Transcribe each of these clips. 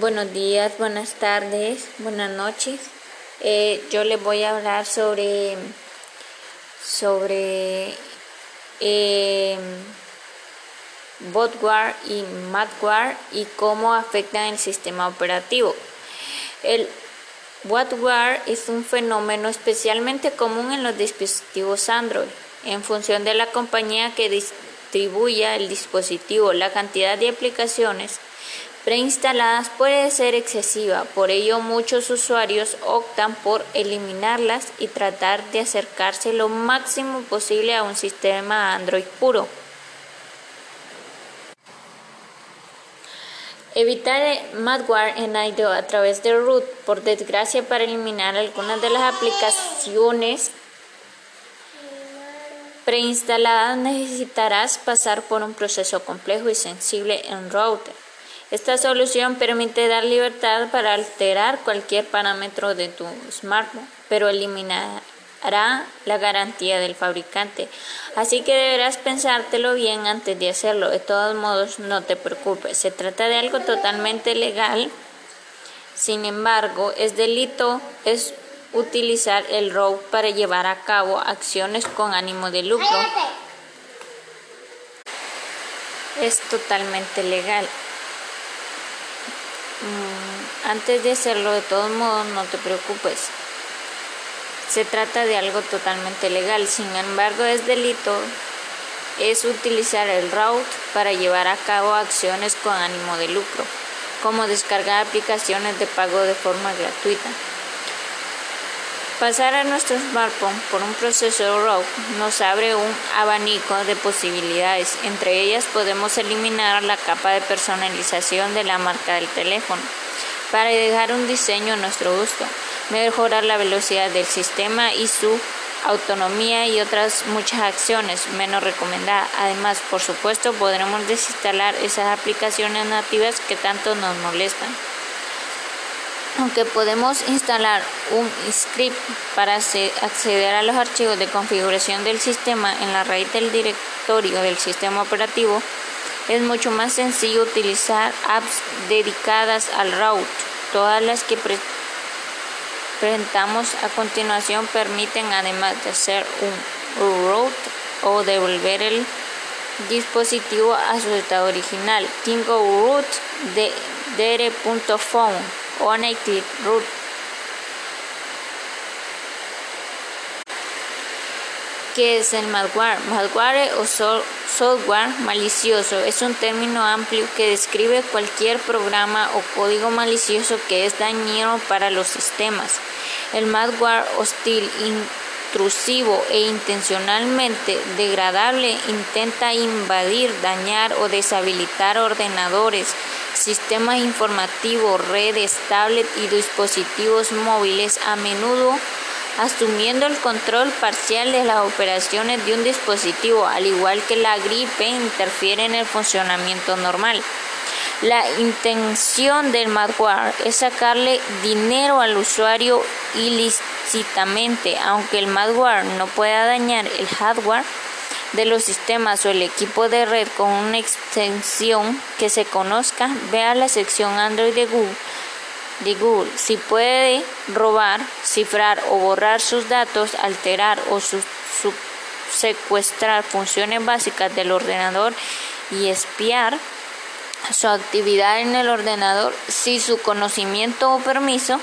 Buenos días, buenas tardes, buenas noches. Eh, yo les voy a hablar sobre sobre eh, botware y malware y cómo afectan el sistema operativo. El botware es un fenómeno especialmente común en los dispositivos Android. En función de la compañía que distribuya el dispositivo, la cantidad de aplicaciones preinstaladas puede ser excesiva, por ello muchos usuarios optan por eliminarlas y tratar de acercarse lo máximo posible a un sistema Android puro. Evitar malware en IDO a través de root, por desgracia para eliminar algunas de las aplicaciones preinstaladas necesitarás pasar por un proceso complejo y sensible en router. Esta solución permite dar libertad para alterar cualquier parámetro de tu smartphone, pero eliminará la garantía del fabricante. Así que deberás pensártelo bien antes de hacerlo. De todos modos, no te preocupes. Se trata de algo totalmente legal. Sin embargo, es delito es utilizar el root para llevar a cabo acciones con ánimo de lucro. Es totalmente legal. Mm, antes de hacerlo, de todos modos, no te preocupes. Se trata de algo totalmente legal, sin embargo es delito es utilizar el route para llevar a cabo acciones con ánimo de lucro, como descargar aplicaciones de pago de forma gratuita. Pasar a nuestro smartphone por un proceso route nos abre un abanico de posibilidades. Entre ellas podemos eliminar la capa de personalización de la marca del teléfono para dejar un diseño a nuestro gusto, mejorar la velocidad del sistema y su autonomía y otras muchas acciones menos recomendadas. Además, por supuesto, podremos desinstalar esas aplicaciones nativas que tanto nos molestan aunque podemos instalar un script para acceder a los archivos de configuración del sistema en la raíz del directorio del sistema operativo, es mucho más sencillo utilizar apps dedicadas al route. Todas las que presentamos a continuación permiten, además de hacer un route o devolver el dispositivo a su estado original. Tingo root de Click Root. ¿Qué es el malware? Malware o software malicioso es un término amplio que describe cualquier programa o código malicioso que es dañino para los sistemas. El malware hostil, intrusivo e intencionalmente degradable intenta invadir, dañar o deshabilitar ordenadores, sistemas informativos, redes, tablets y dispositivos móviles, a menudo asumiendo el control parcial de las operaciones de un dispositivo, al igual que la gripe interfiere en el funcionamiento normal. La intención del malware es sacarle dinero al usuario ilícitamente, aunque el malware no pueda dañar el hardware de los sistemas o el equipo de red con una extensión que se conozca, vea la sección Android de Google. De Google. Si puede robar, cifrar o borrar sus datos, alterar o secuestrar funciones básicas del ordenador y espiar su actividad en el ordenador sin su conocimiento o permiso,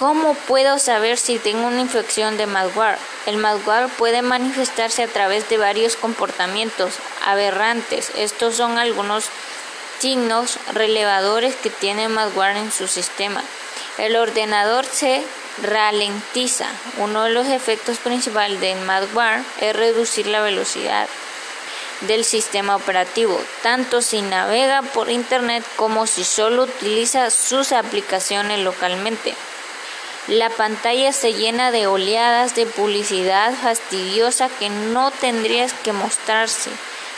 ¿Cómo puedo saber si tengo una infección de malware? El malware puede manifestarse a través de varios comportamientos aberrantes. Estos son algunos signos relevadores que tiene malware en su sistema. El ordenador se ralentiza. Uno de los efectos principales del malware es reducir la velocidad del sistema operativo, tanto si navega por Internet como si solo utiliza sus aplicaciones localmente. La pantalla se llena de oleadas de publicidad fastidiosa que no tendrías que mostrarse.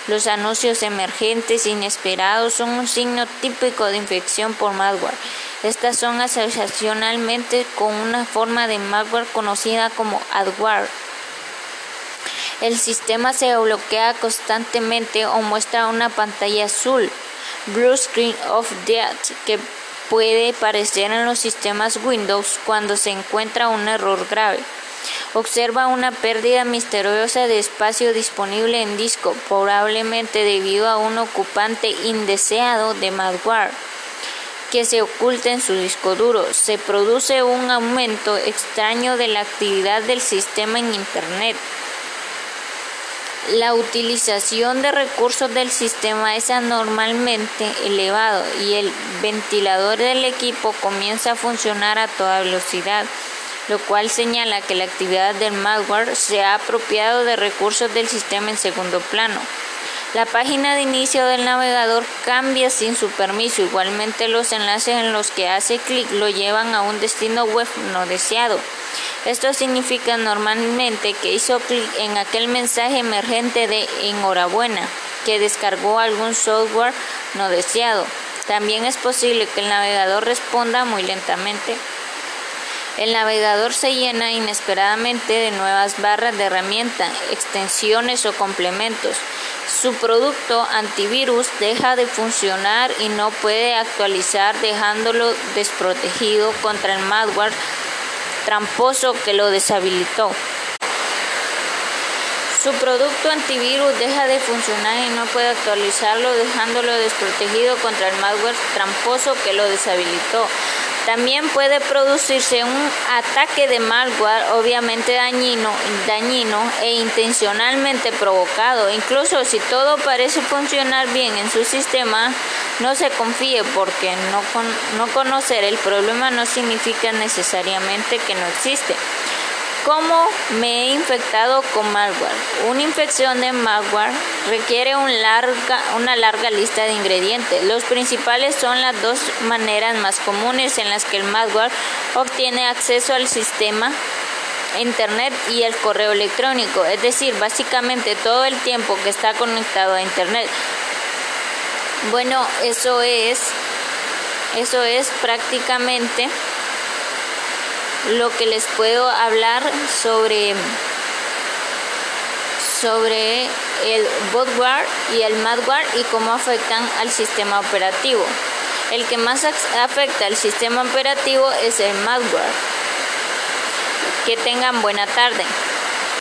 Los anuncios emergentes inesperados son un signo típico de infección por malware. Estas son asociacionalmente con una forma de malware conocida como adware. El sistema se bloquea constantemente o muestra una pantalla azul Blue Screen of Death que puede aparecer en los sistemas Windows cuando se encuentra un error grave. Observa una pérdida misteriosa de espacio disponible en disco, probablemente debido a un ocupante indeseado de malware que se oculta en su disco duro. Se produce un aumento extraño de la actividad del sistema en Internet. La utilización de recursos del sistema es anormalmente elevado y el ventilador del equipo comienza a funcionar a toda velocidad, lo cual señala que la actividad del malware se ha apropiado de recursos del sistema en segundo plano. La página de inicio del navegador cambia sin su permiso, igualmente los enlaces en los que hace clic lo llevan a un destino web no deseado. Esto significa normalmente que hizo clic en aquel mensaje emergente de enhorabuena, que descargó algún software no deseado. También es posible que el navegador responda muy lentamente. El navegador se llena inesperadamente de nuevas barras de herramienta, extensiones o complementos. Su producto antivirus deja de funcionar y no puede actualizar dejándolo desprotegido contra el malware tramposo que lo deshabilitó. Su producto antivirus deja de funcionar y no puede actualizarlo dejándolo desprotegido contra el malware tramposo que lo deshabilitó. También puede producirse un ataque de malware obviamente dañino, dañino e intencionalmente provocado. Incluso si todo parece funcionar bien en su sistema, no se confíe porque no, no conocer el problema no significa necesariamente que no existe. ¿Cómo me he infectado con malware? Una infección de malware requiere una larga lista de ingredientes. Los principales son las dos maneras más comunes en las que el malware obtiene acceso al sistema Internet y el correo electrónico, es decir, básicamente todo el tiempo que está conectado a Internet. Bueno, eso es, eso es prácticamente lo que les puedo hablar sobre sobre el botware y el malware y cómo afectan al sistema operativo. El que más afecta al sistema operativo es el malware. Que tengan buena tarde.